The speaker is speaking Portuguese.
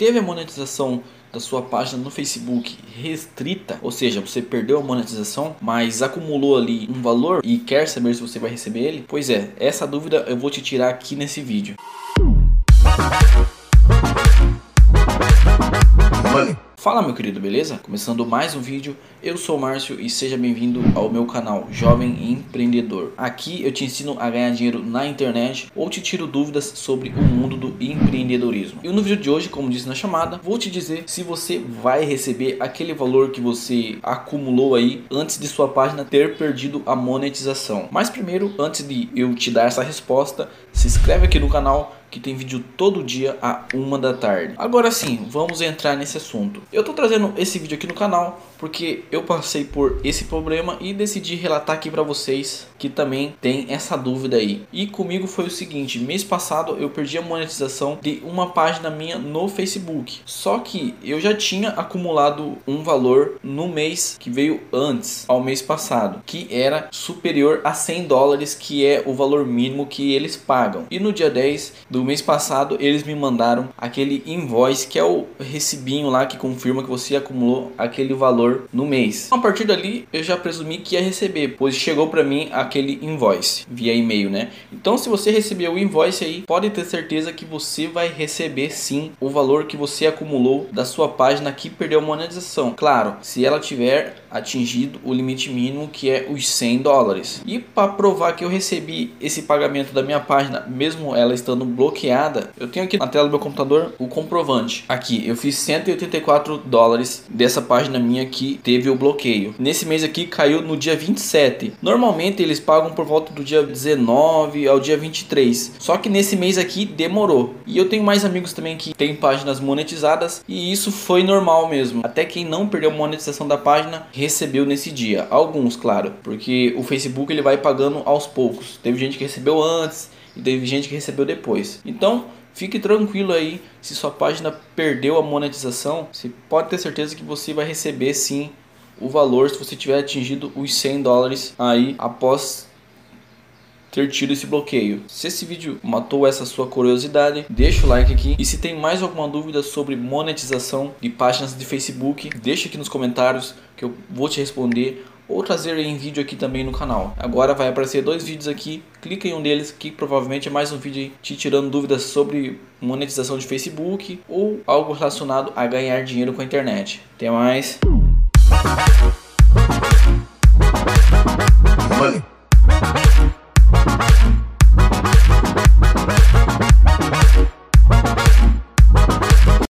teve a monetização da sua página no Facebook restrita, ou seja, você perdeu a monetização, mas acumulou ali um valor e quer saber se você vai receber ele? Pois é, essa dúvida eu vou te tirar aqui nesse vídeo. Fala meu querido, beleza? Começando mais um vídeo, eu sou o Márcio e seja bem-vindo ao meu canal Jovem Empreendedor. Aqui eu te ensino a ganhar dinheiro na internet ou te tiro dúvidas sobre o mundo do empreendedorismo. E no vídeo de hoje, como disse na chamada, vou te dizer se você vai receber aquele valor que você acumulou aí antes de sua página ter perdido a monetização. Mas primeiro, antes de eu te dar essa resposta, se inscreve aqui no canal que tem vídeo todo dia a uma da tarde. Agora sim, vamos entrar nesse assunto. Eu tô trazendo esse vídeo aqui no canal porque eu passei por esse problema e decidi relatar aqui para vocês que também tem essa dúvida aí. E comigo foi o seguinte, mês passado eu perdi a monetização de uma página minha no Facebook. Só que eu já tinha acumulado um valor no mês que veio antes ao mês passado, que era superior a 100 dólares, que é o valor mínimo que eles pagam. E no dia 10 do mês passado eles me mandaram aquele invoice que é o recibinho lá que confirma que você acumulou aquele valor valor no mês. A partir dali eu já presumi que ia receber, pois chegou para mim aquele invoice via e-mail, né? Então se você recebeu o invoice aí, pode ter certeza que você vai receber sim o valor que você acumulou da sua página que perdeu monetização. Claro, se ela tiver atingido o limite mínimo que é os 100 dólares. E para provar que eu recebi esse pagamento da minha página, mesmo ela estando bloqueada, eu tenho aqui na tela do meu computador o comprovante. Aqui eu fiz 184 dólares dessa página minha que teve o bloqueio. Nesse mês aqui caiu no dia 27. Normalmente eles pagam por volta do dia 19 ao dia 23. Só que nesse mês aqui demorou. E eu tenho mais amigos também que têm páginas monetizadas e isso foi normal mesmo. Até quem não perdeu a monetização da página recebeu nesse dia. Alguns, claro, porque o Facebook ele vai pagando aos poucos. Teve gente que recebeu antes e teve gente que recebeu depois. Então, Fique tranquilo aí, se sua página perdeu a monetização, você pode ter certeza que você vai receber sim o valor se você tiver atingido os 100 dólares aí após ter tido esse bloqueio. Se esse vídeo matou essa sua curiosidade, deixa o like aqui. E se tem mais alguma dúvida sobre monetização de páginas de Facebook, deixa aqui nos comentários que eu vou te responder ou trazer em vídeo aqui também no canal. Agora vai aparecer dois vídeos aqui, clica em um deles que provavelmente é mais um vídeo te tirando dúvidas sobre monetização de Facebook ou algo relacionado a ganhar dinheiro com a internet. Até mais.